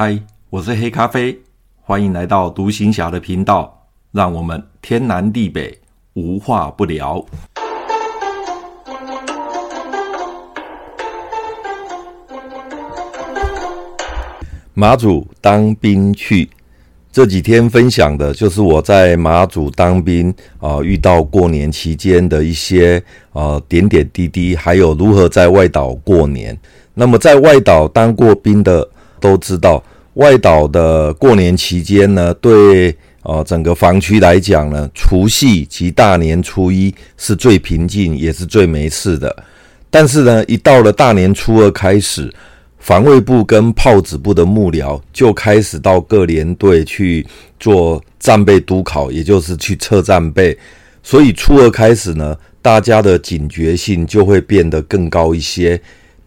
嗨，我是黑咖啡，欢迎来到独行侠的频道，让我们天南地北无话不聊。马祖当兵去。这几天分享的就是我在马祖当兵啊、呃，遇到过年期间的一些呃点点滴滴，还有如何在外岛过年。那么在外岛当过兵的都知道，外岛的过年期间呢，对呃整个防区来讲呢，除夕及大年初一是最平静，也是最没事的。但是呢，一到了大年初二开始。防卫部跟炮子部的幕僚就开始到各连队去做战备督考，也就是去测战备。所以初二开始呢，大家的警觉性就会变得更高一些。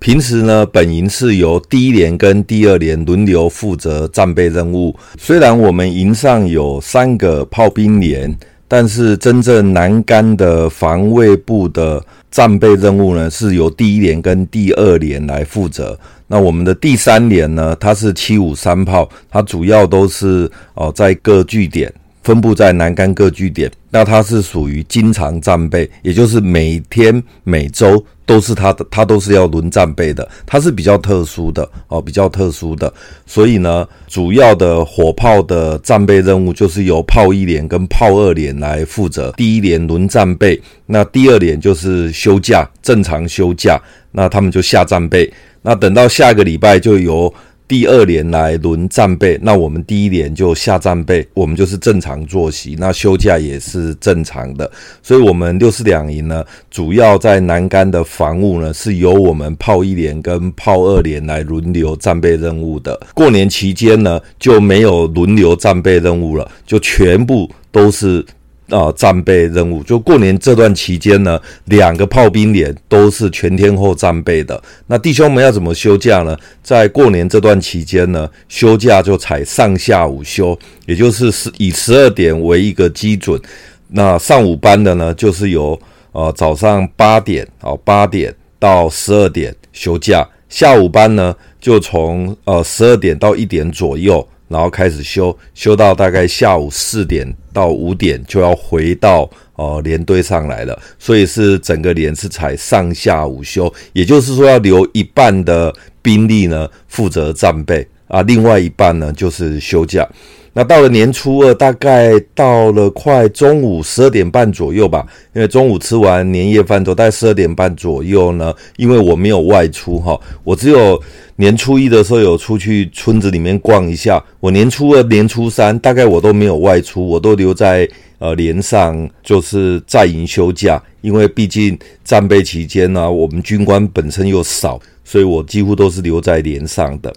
平时呢，本营是由第一连跟第二连轮流负责战备任务。虽然我们营上有三个炮兵连，但是真正南竿的防卫部的战备任务呢，是由第一连跟第二连来负责。那我们的第三连呢，它是七五三炮，它主要都是哦在各据点分布在南竿各据点。那它是属于经常战备，也就是每天每周都是它的，它都是要轮战备的。它是比较特殊的哦，比较特殊的。所以呢，主要的火炮的战备任务就是由炮一连跟炮二连来负责。第一连轮战备，那第二连就是休假，正常休假，那他们就下战备。那等到下个礼拜就由第二年来轮战备，那我们第一年就下战备，我们就是正常作息，那休假也是正常的。所以，我们六四两营呢，主要在南竿的防务呢，是由我们炮一连跟炮二连来轮流战备任务的。过年期间呢，就没有轮流战备任务了，就全部都是。啊，战备任务就过年这段期间呢，两个炮兵连都是全天候战备的。那弟兄们要怎么休假呢？在过年这段期间呢，休假就采上下午休，也就是十以十二点为一个基准。那上午班的呢，就是由呃早上八点啊八点到十二点休假，下午班呢就从呃十二点到一点左右。然后开始休，休到大概下午四点到五点就要回到呃连队上来了，所以是整个连是采上下午休，也就是说要留一半的兵力呢负责战备。啊，另外一半呢就是休假。那到了年初二，大概到了快中午十二点半左右吧，因为中午吃完年夜饭之后，大概十二点半左右呢，因为我没有外出哈，我只有年初一的时候有出去村子里面逛一下，我年初二、年初三大概我都没有外出，我都留在呃连上，就是在营休假，因为毕竟战备期间呢、我们军官本身又少，所以我几乎都是留在连上的。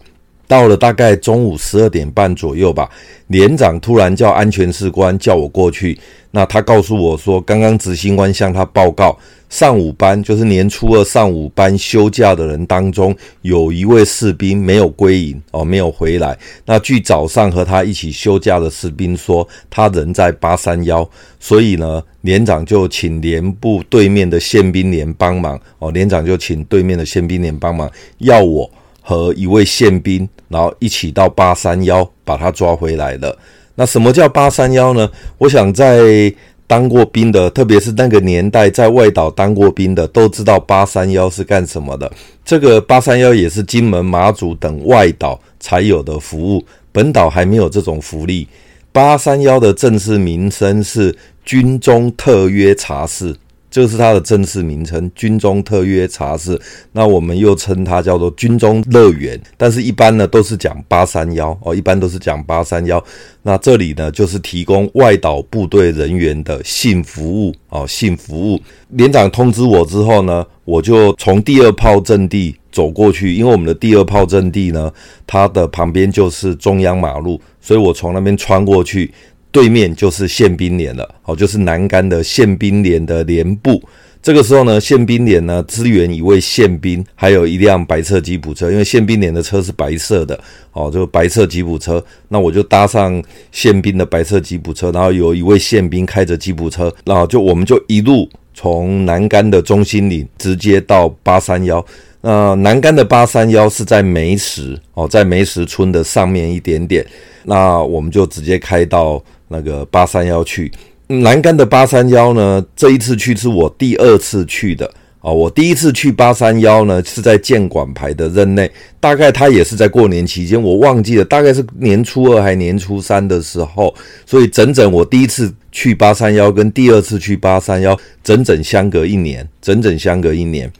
到了大概中午十二点半左右吧，连长突然叫安全士官叫我过去。那他告诉我说，刚刚执行官向他报告，上午班就是年初二上午班休假的人当中，有一位士兵没有归营哦，没有回来。那据早上和他一起休假的士兵说，他人在八三幺，所以呢，连长就请连部对面的宪兵连帮忙哦，连长就请对面的宪兵连帮忙，要我。和一位宪兵，然后一起到八三幺把他抓回来了。那什么叫八三幺呢？我想在当过兵的，特别是那个年代在外岛当过兵的，都知道八三幺是干什么的。这个八三幺也是金门、马祖等外岛才有的服务，本岛还没有这种福利。八三幺的正式名称是军中特约茶室。这是它的正式名称，军中特约茶室。那我们又称它叫做军中乐园，但是一般呢都是讲八三幺哦，一般都是讲八三幺。那这里呢就是提供外岛部队人员的性服务哦，性服务。连长通知我之后呢，我就从第二炮阵地走过去，因为我们的第二炮阵地呢，它的旁边就是中央马路，所以我从那边穿过去。对面就是宪兵连了，哦，就是南竿的宪兵连的连部。这个时候呢，宪兵连呢支援一位宪兵，还有一辆白色吉普车，因为宪兵连的车是白色的，哦，就白色吉普车。那我就搭上宪兵的白色吉普车，然后有一位宪兵开着吉普车，然后就我们就一路从南竿的中心岭直接到八三幺。那南竿的八三幺是在梅石哦，在梅石村的上面一点点。那我们就直接开到那个八三幺去。南竿的八三幺呢，这一次去是我第二次去的。哦，我第一次去八三幺呢，是在建管排的任内，大概他也是在过年期间，我忘记了，大概是年初二还年初三的时候，所以整整我第一次去八三幺跟第二次去八三幺，整整相隔一年，整整相隔一年。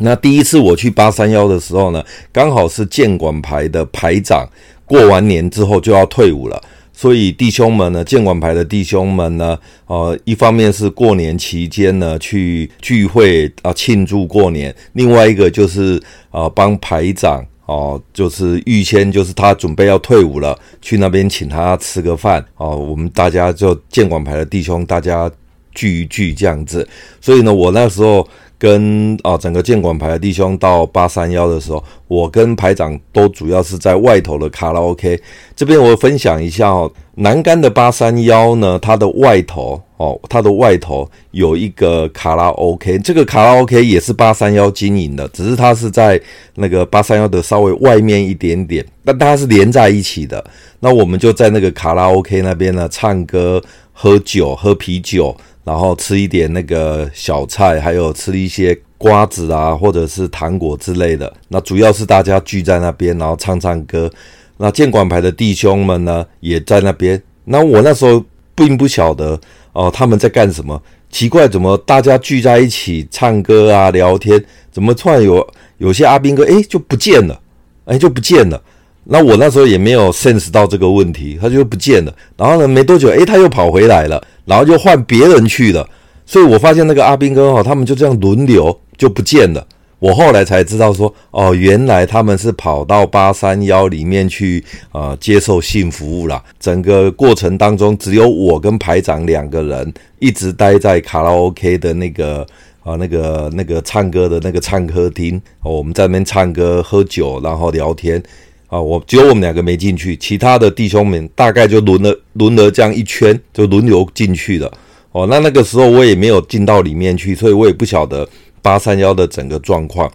那第一次我去八三幺的时候呢，刚好是建管排的排长过完年之后就要退伍了。所以弟兄们呢，建管排的弟兄们呢，呃，一方面是过年期间呢去聚会啊庆祝过年，另外一个就是呃帮排长哦，就是预先就是他准备要退伍了，去那边请他吃个饭哦，我们大家就建管排的弟兄大家聚一聚这样子，所以呢，我那时候。跟啊整个建管排的弟兄到八三幺的时候，我跟排长都主要是在外头的卡拉 OK 这边，我分享一下哦。南竿的八三幺呢，它的外头哦，它的外头有一个卡拉 OK，这个卡拉 OK 也是八三幺经营的，只是它是在那个八三幺的稍微外面一点点，但它是连在一起的。那我们就在那个卡拉 OK 那边呢，唱歌、喝酒、喝啤酒。然后吃一点那个小菜，还有吃一些瓜子啊，或者是糖果之类的。那主要是大家聚在那边，然后唱唱歌。那建管排的弟兄们呢，也在那边。那我那时候并不晓得哦，他们在干什么？奇怪，怎么大家聚在一起唱歌啊、聊天？怎么突然有有些阿兵哥诶就不见了，诶就不见了。那我那时候也没有 sense 到这个问题，他就不见了。然后呢，没多久，诶他又跑回来了。然后就换别人去了，所以我发现那个阿兵哥哈，他们就这样轮流就不见了。我后来才知道说，哦，原来他们是跑到八三幺里面去啊、接受性服务啦。整个过程当中，只有我跟排长两个人一直待在卡拉 OK 的那个啊、那个那个唱歌的那个唱歌厅，哦，我们在那边唱歌、喝酒，然后聊天。啊，我只有我们两个没进去，其他的弟兄们大概就轮了轮了这样一圈，就轮流进去了。哦，那那个时候我也没有进到里面去，所以我也不晓得八三幺的整个状况。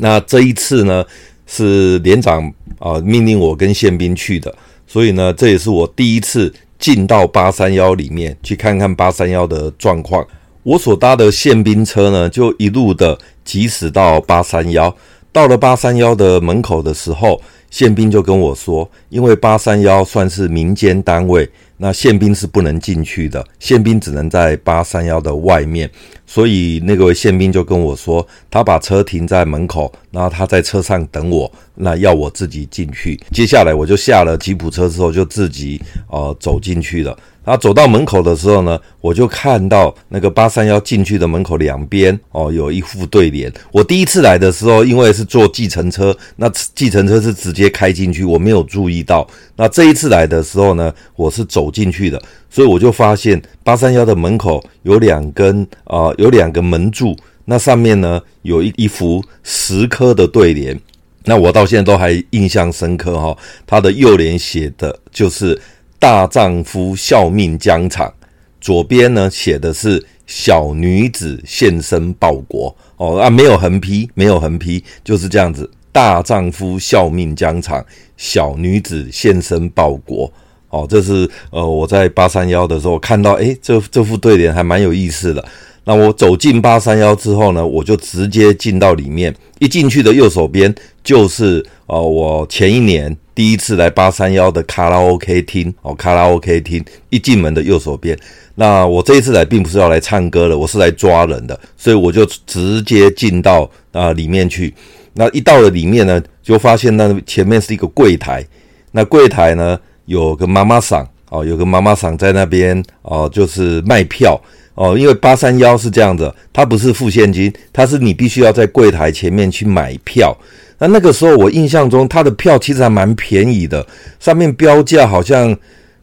那这一次呢，是连长啊命令我跟宪兵去的，所以呢，这也是我第一次进到八三幺里面去看看八三幺的状况。我所搭的宪兵车呢，就一路的疾驶到八三幺，到了八三幺的门口的时候。宪兵就跟我说，因为八三幺算是民间单位，那宪兵是不能进去的，宪兵只能在八三幺的外面。所以那个宪兵就跟我说，他把车停在门口，然后他在车上等我，那要我自己进去。接下来我就下了吉普车之后，就自己呃走进去了。然后走到门口的时候呢，我就看到那个八三幺进去的门口两边哦，有一副对联。我第一次来的时候，因为是坐计程车，那计程车是直直接开进去，我没有注意到。那这一次来的时候呢，我是走进去的，所以我就发现八三幺的门口有两根啊、有两个门柱，那上面呢有一一幅石刻的对联。那我到现在都还印象深刻哈、哦，它的右联写的就是。大丈夫效命疆场，左边呢写的是小女子献身报国哦啊，没有横批，没有横批，就是这样子。大丈夫效命疆场，小女子献身报国哦，这是呃我在八三幺的时候看到，诶，这这副对联还蛮有意思的。那我走进八三幺之后呢，我就直接进到里面，一进去的右手边就是呃我前一年。第一次来八三幺的卡拉 OK 厅哦，卡拉 OK 厅一进门的右手边。那我这一次来并不是要来唱歌的，我是来抓人的，所以我就直接进到啊里面去。那一到了里面呢，就发现那前面是一个柜台，那柜台呢有个妈妈桑哦，有个妈妈桑在那边哦，就是卖票哦，因为八三幺是这样的，它不是付现金，它是你必须要在柜台前面去买票。那那个时候，我印象中他的票其实还蛮便宜的，上面标价好像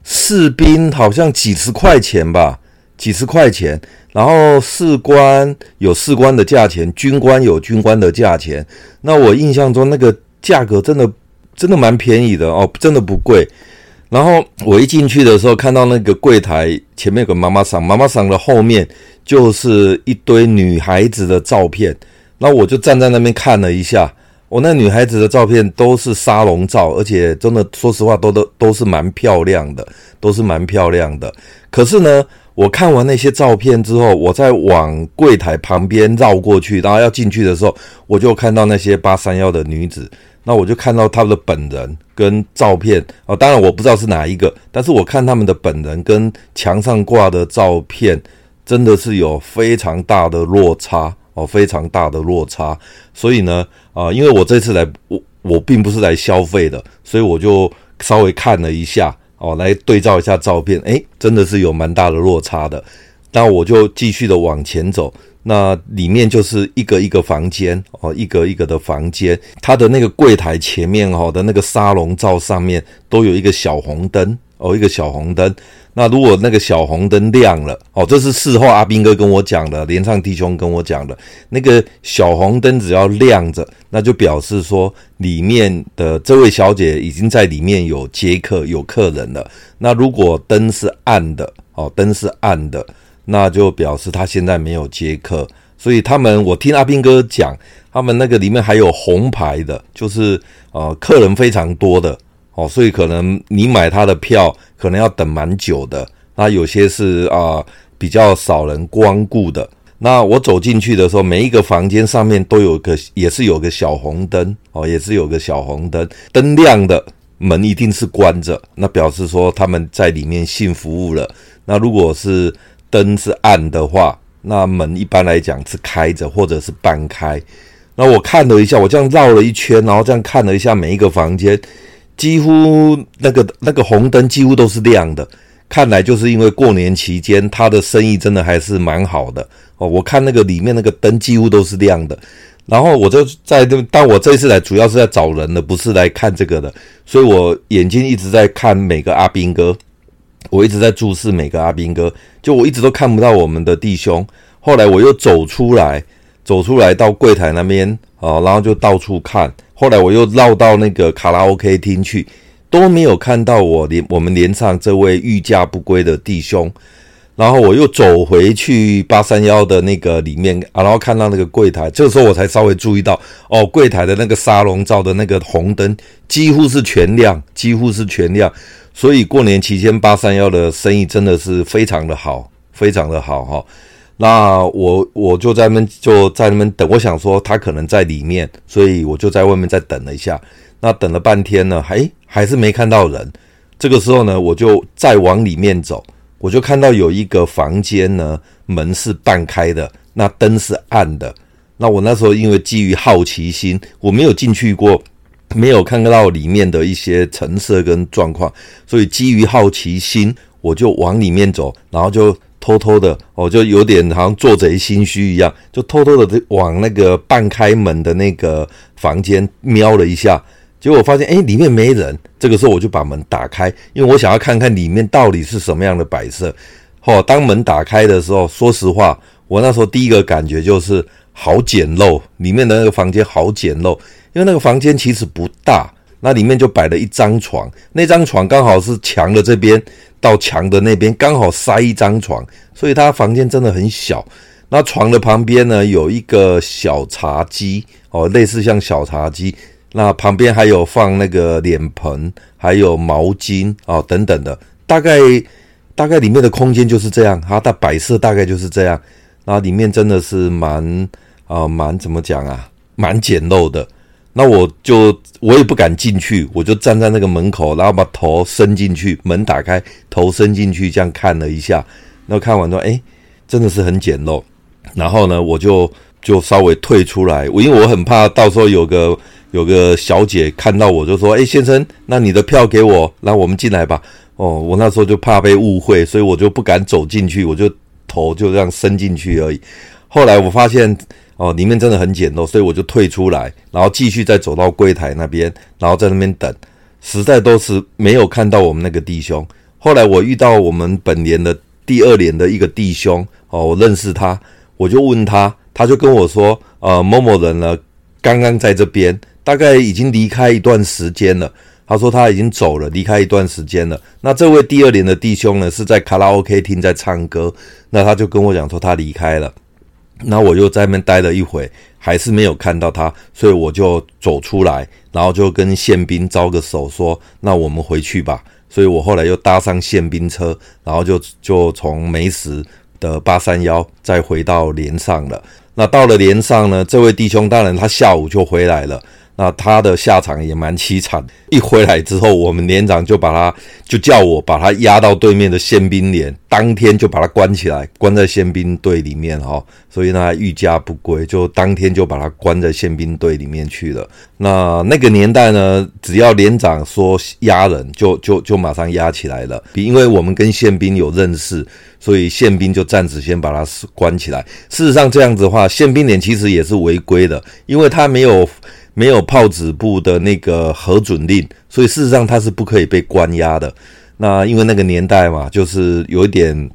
士兵好像几十块钱吧，几十块钱。然后士官有士官的价钱，军官有军官的价钱。那我印象中那个价格真的真的蛮便宜的哦，真的不贵。然后我一进去的时候，看到那个柜台前面有个妈妈桑，妈妈桑的后面就是一堆女孩子的照片。那我就站在那边看了一下。我那女孩子的照片都是沙龙照，而且真的说实话，都都都是蛮漂亮的，都是蛮漂亮的。可是呢，我看完那些照片之后，我再往柜台旁边绕过去，然后要进去的时候，我就看到那些八三夭的女子，那我就看到她的本人跟照片啊，当然我不知道是哪一个，但是我看他们的本人跟墙上挂的照片，真的是有非常大的落差。哦，非常大的落差，所以呢，啊、因为我这次来，我我并不是来消费的，所以我就稍微看了一下，哦，来对照一下照片，诶，真的是有蛮大的落差的。那我就继续的往前走，那里面就是一个一个房间，哦，一格一格的房间，它的那个柜台前面，哦的那个沙龙罩上面都有一个小红灯。哦，一个小红灯。那如果那个小红灯亮了，哦，这是事后阿兵哥跟我讲的，连唱弟兄跟我讲的。那个小红灯只要亮着，那就表示说里面的这位小姐已经在里面有接客、有客人了。那如果灯是暗的，哦，灯是暗的，那就表示他现在没有接客。所以他们，我听阿兵哥讲，他们那个里面还有红牌的，就是呃，客人非常多的。哦，所以可能你买他的票，可能要等蛮久的。那有些是啊、比较少人光顾的。那我走进去的时候，每一个房间上面都有个，也是有个小红灯哦，也是有个小红灯。灯亮的门一定是关着，那表示说他们在里面性服务了。那如果是灯是暗的话，那门一般来讲是开着或者是半开。那我看了一下，我这样绕了一圈，然后这样看了一下每一个房间。几乎那个那个红灯几乎都是亮的，看来就是因为过年期间他的生意真的还是蛮好的。哦。我看那个里面那个灯几乎都是亮的，然后我就在这，但我这一次来主要是在找人的，不是来看这个的，所以我眼睛一直在看每个阿兵哥，我一直在注视每个阿兵哥，就我一直都看不到我们的弟兄。后来我又走出来，走出来到柜台那边啊，然后就到处看。后来我又绕到那个卡拉 OK 厅去，都没有看到我连我们连上这位欲驾不归的弟兄。然后我又走回去八三幺的那个里面啊，然后看到那个柜台，这个时候我才稍微注意到哦，柜台的那个沙龙照的那个红灯几乎是全亮，几乎是全亮。所以过年期间八三幺的生意真的是非常的好，非常的好哈。那我我就在那边就在那边等，我想说他可能在里面，所以我就在外面再等了一下。那等了半天呢，还还是没看到人。这个时候呢，我就再往里面走，我就看到有一个房间呢，门是半开的，那灯是暗的。那我那时候因为基于好奇心，我没有进去过，没有看到里面的一些陈设跟状况，所以基于好奇心，我就往里面走，然后就。偷偷的，我就有点好像做贼心虚一样，就偷偷的往那个半开门的那个房间瞄了一下，结果发现，哎，里面没人。这个时候我就把门打开，因为我想要看看里面到底是什么样的摆设。哦，当门打开的时候，说实话，我那时候第一个感觉就是好简陋，里面的那个房间好简陋，因为那个房间其实不大。那里面就摆了一张床，那张床刚好是墙的这边到墙的那边，刚好塞一张床，所以他房间真的很小。那床的旁边呢，有一个小茶几哦，类似像小茶几。那旁边还有放那个脸盆，还有毛巾哦等等的。大概大概里面的空间就是这样，它的摆设大概就是这样。那里面真的是蛮啊蛮怎么讲啊，蛮简陋的。那我就我也不敢进去，我就站在那个门口，然后把头伸进去，门打开，头伸进去，这样看了一下。那看完之后，哎，真的是很简陋。然后呢，我就就稍微退出来，因为我很怕到时候有个有个小姐看到我就说：“哎，先生，那你的票给我，那我们进来吧。”哦，我那时候就怕被误会，所以我就不敢走进去，我就头就这样伸进去而已。后来我发现。哦，里面真的很简陋，所以我就退出来，然后继续再走到柜台那边，然后在那边等，实在都是没有看到我们那个弟兄。后来我遇到我们本连的第二连的一个弟兄，哦，我认识他，我就问他，他就跟我说，呃，某某人呢，刚刚在这边，大概已经离开一段时间了。他说他已经走了，离开一段时间了。那这位第二连的弟兄呢，是在卡拉 OK 厅在唱歌，那他就跟我讲说他离开了。那我又在那边待了一会，还是没有看到他，所以我就走出来，然后就跟宪兵招个手，说：“那我们回去吧。”所以我后来又搭上宪兵车，然后就就从梅石的八三幺再回到连上了。那到了连上呢，这位弟兄当然他下午就回来了。那他的下场也蛮凄惨。一回来之后，我们连长就把他就叫我把他押到对面的宪兵连，当天就把他关起来，关在宪兵队里面哈。所以呢，欲加不归，就当天就把他关在宪兵队里面去了。那那个年代呢，只要连长说押人，就就就马上押起来了。因为我们跟宪兵有认识，所以宪兵就暂时先把他关起来。事实上，这样子的话，宪兵连其实也是违规的，因为他没有。没有炮子部的那个核准令，所以事实上他是不可以被关押的。那因为那个年代嘛，就是有一点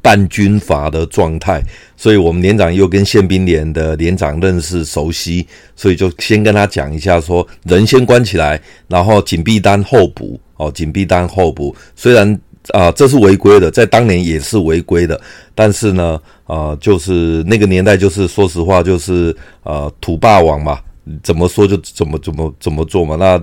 半军阀的状态，所以我们连长又跟宪兵连的连长认识熟悉，所以就先跟他讲一下说，人先关起来，然后警闭单候补哦，警闭单候补。虽然啊、这是违规的，在当年也是违规的，但是呢，啊、就是那个年代，就是说实话，就是呃，土霸王嘛。怎么说就怎么怎么怎么做嘛？那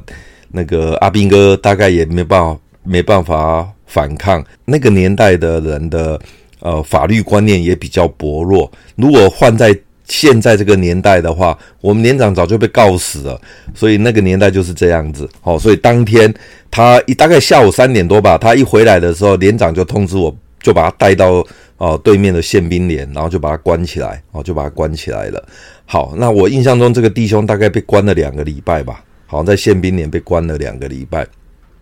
那个阿兵哥大概也没办法没办法反抗。那个年代的人的呃法律观念也比较薄弱。如果换在现在这个年代的话，我们连长早就被告死了。所以那个年代就是这样子。好，所以当天他一大概下午三点多吧，他一回来的时候，连长就通知我，就把他带到哦对面的宪兵连，然后就把他关起来，哦就把他关起来了。好，那我印象中这个弟兄大概被关了两个礼拜吧，好像在宪兵连被关了两个礼拜。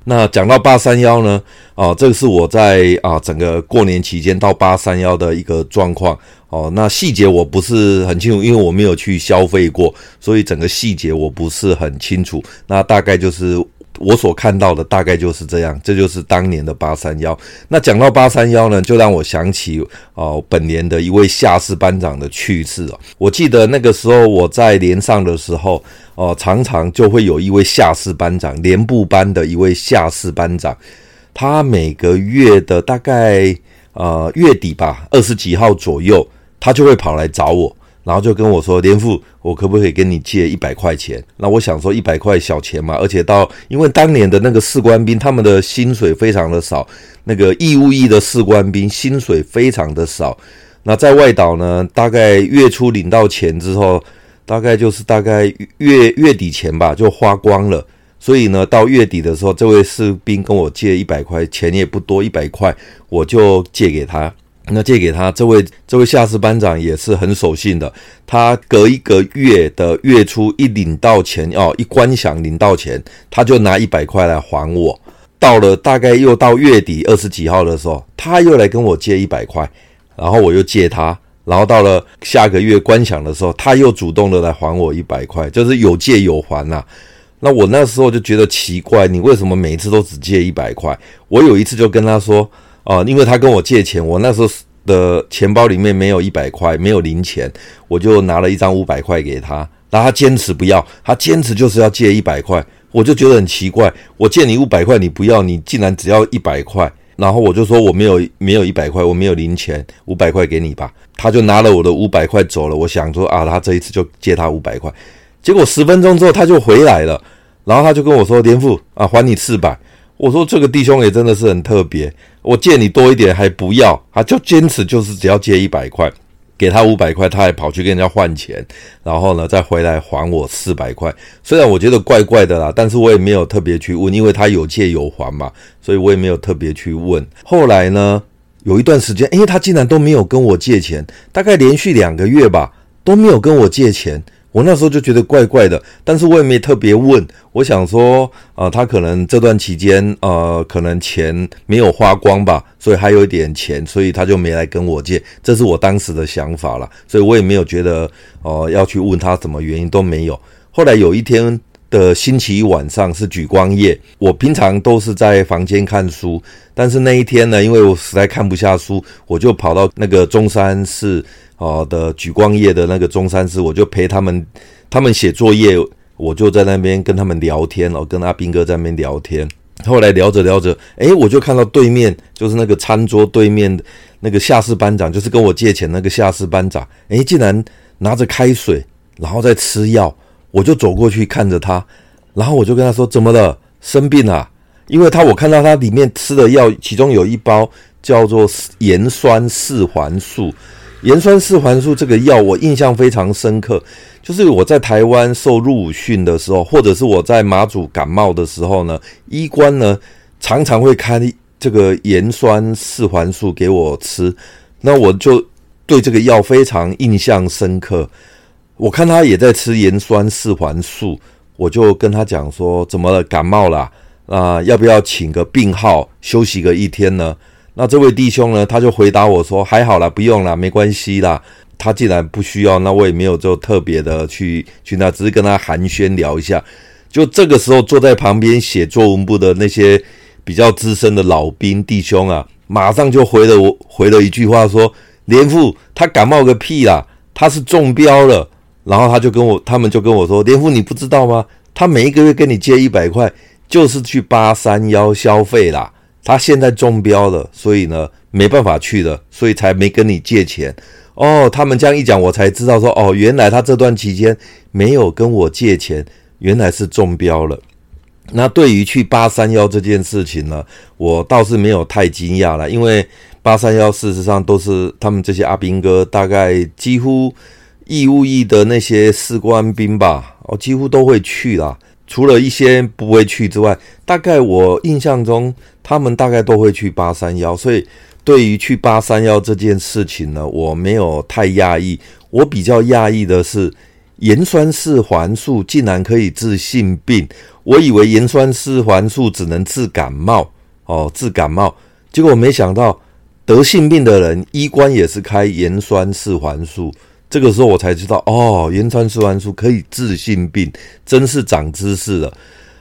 那讲到八三幺呢，啊，这个是我在啊整个过年期间到八三幺的一个状况。哦，那细节我不是很清楚，因为我没有去消费过，所以整个细节我不是很清楚。那大概就是。我所看到的大概就是这样，这就是当年的八三幺。那讲到八三幺呢，就让我想起哦，本连的一位下士班长的去世哦。我记得那个时候我在连上的时候，哦，常常就会有一位下士班长，连部班的一位下士班长，他每个月的大概呃月底吧，二十几号左右，他就会跑来找我。然后就跟我说：“连副，我可不可以跟你借一百块钱？”那我想说一百块小钱嘛，而且到因为当年的那个士官兵，他们的薪水非常的少，那个义务役的士官兵薪水非常的少。那在外岛呢，大概月初领到钱之后，大概就是大概月月底钱吧，就花光了。所以呢，到月底的时候，这位士兵跟我借一百块钱也不多，一百块我就借给他。那借给他，这位这位下士班长也是很守信的。他隔一个月的月初一领到钱哦，一观想领到钱，他就拿一百块来还我。到了大概又到月底二十几号的时候，他又来跟我借一百块，然后我又借他。然后到了下个月观想的时候，他又主动的来还我一百块，就是有借有还呐、那我那时候就觉得奇怪，你为什么每一次都只借一百块？我有一次就跟他说。啊，因为他跟我借钱，我那时候的钱包里面没有一百块，没有零钱，我就拿了一张五百块给他，然后他坚持不要，他坚持就是要借一百块，我就觉得很奇怪，我借你五百块你不要，你竟然只要一百块，然后我就说我没有没有一百块，我没有零钱，五百块给你吧，他就拿了我的五百块走了，我想说啊，他这一次就借他五百块，结果十分钟之后他就回来了，然后他就跟我说连富啊，还你四百。我说这个弟兄也真的是很特别，我借你多一点还不要，他就坚持就是只要借一百块，给他五百块，他还跑去跟人家换钱，然后呢再回来还我四百块。虽然我觉得怪怪的啦，但是我也没有特别去问，因为他有借有还嘛，所以我也没有特别去问。后来呢，有一段时间，诶，他竟然都没有跟我借钱，大概连续两个月吧，都没有跟我借钱。我那时候就觉得怪怪的，但是我也没特别问。我想说，呃，他可能这段期间，呃，可能钱没有花光吧，所以还有一点钱，所以他就没来跟我借。这是我当时的想法啦，所以我也没有觉得，呃，要去问他什么原因都没有。后来有一天的星期一晚上是举光夜，我平常都是在房间看书，但是那一天呢，因为我实在看不下书，我就跑到那个中山市。哦的举光夜的那个中山师，我就陪他们，他们写作业，我就在那边跟他们聊天哦，跟阿兵哥在那边聊天。后来聊着聊着，诶，我就看到对面就是那个餐桌对面那个下士班长，就是跟我借钱那个下士班长，诶，竟然拿着开水，然后在吃药。我就走过去看着他，然后我就跟他说：“怎么了？生病啊？”因为他我看到他里面吃的药，其中有一包叫做盐酸四环素。盐酸四环素这个药我印象非常深刻，就是我在台湾受入伍训的时候，或者是我在马祖感冒的时候呢，医官呢常常会开这个盐酸四环素给我吃，那我就对这个药非常印象深刻。我看他也在吃盐酸四环素，我就跟他讲说：怎么了？感冒了啊？要不要请个病号休息个一天呢？那这位弟兄呢，他就回答我说：还好啦，不用啦，没关系啦。他既然不需要，那我也没有就特别的去去那，只是跟他寒暄聊一下。就这个时候，坐在旁边写作文部的那些比较资深的老兵弟兄啊，马上就回了我回了一句话说：连副他感冒个屁啦，他是中标了。然后他就跟我，他们就跟我说：“连夫，你不知道吗？他每一个月跟你借一百块，就是去八三幺消费啦。他现在中标了，所以呢没办法去了，所以才没跟你借钱。哦，他们这样一讲，我才知道说，哦，原来他这段期间没有跟我借钱，原来是中标了。那对于去八三幺这件事情呢，我倒是没有太惊讶了，因为八三幺事实上都是他们这些阿兵哥，大概几乎。”义务役的那些士官兵吧，哦几乎都会去啦。除了一些不会去之外，大概我印象中，他们大概都会去八三幺。所以，对于去八三幺这件事情呢，我没有太讶异。我比较讶异的是，盐酸四环素竟然可以治性病。我以为盐酸四环素只能治感冒哦，治感冒。结果没想到，得性病的人，医官也是开盐酸四环素。这个时候我才知道，哦，盐酸四环素可以治性病，真是长知识了。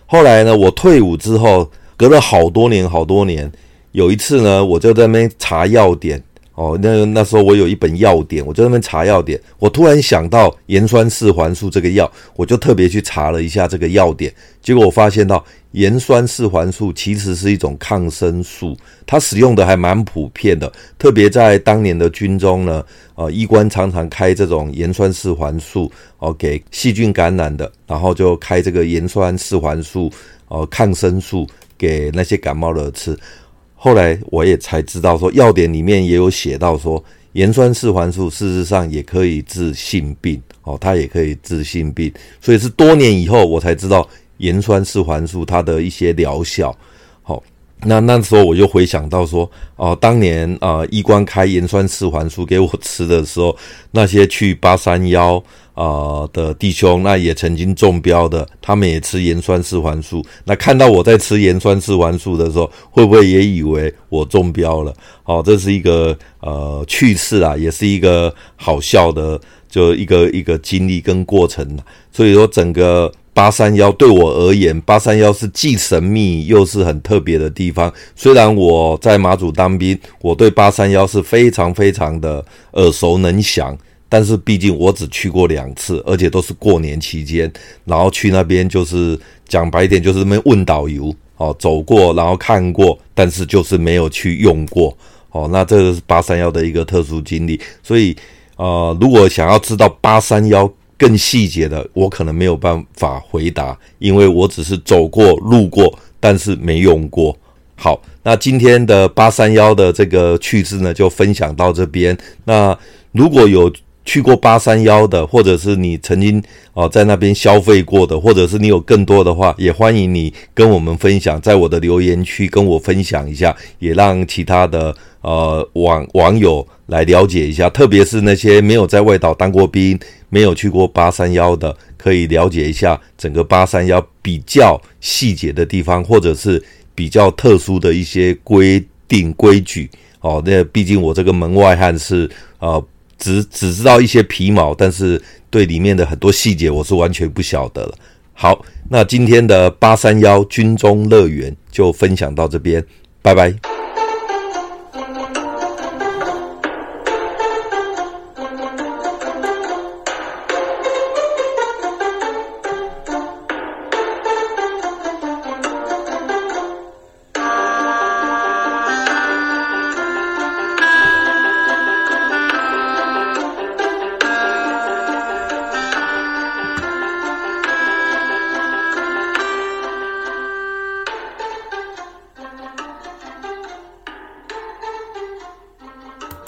后来呢，我退伍之后，隔了好多年，好多年，有一次呢，我就在那边查药典。哦，那那时候我有一本药典，我就在那边查药典，我突然想到盐酸四环素这个药，我就特别去查了一下这个药典，结果我发现到盐酸四环素其实是一种抗生素，它使用的还蛮普遍的，特别在当年的军中呢，呃，医官常常开这种盐酸四环素哦，给细菌感染的，然后就开这个盐酸四环素哦，抗生素给那些感冒的吃。后来我也才知道，说药典里面也有写到说，盐酸四环素事实上也可以治性病哦，它也可以治性病，所以是多年以后我才知道盐酸四环素它的一些疗效。好，那那时候我就回想到说，哦，当年啊，医官开盐酸四环素给我吃的时候，那些去八三幺。啊、的弟兄，那也曾经中标的，他们也吃盐酸四环素。那看到我在吃盐酸四环素的时候，会不会也以为我中标了？哦，这是一个呃趣事啊，也是一个好笑的，就一个一个经历跟过程。所以说，整个八三幺对我而言，八三幺是既神秘又是很特别的地方。虽然我在马祖当兵，我对八三幺是非常非常的耳熟能详。但是毕竟我只去过两次，而且都是过年期间，然后去那边就是讲白点，就是那边问导游哦，走过然后看过，但是就是没有去用过哦。那这个是八三幺的一个特殊经历，所以呃，如果想要知道八三幺更细节的，我可能没有办法回答，因为我只是走过路过，但是没用过。好，那今天的八三幺的这个趣事呢，就分享到这边。那如果有去过八三夭的，或者是你曾经哦在那边消费过的，或者是你有更多的话，也欢迎你跟我们分享，在我的留言区跟我分享一下，也让其他的呃网网友来了解一下，特别是那些没有在外岛当过兵、没有去过八三夭的，可以了解一下整个八三夭比较细节的地方，或者是比较特殊的一些规定规矩哦。那毕竟我这个门外汉是呃。只只知道一些皮毛，但是对里面的很多细节我是完全不晓得了。好，那今天的八三夭军中乐园就分享到这边，拜拜。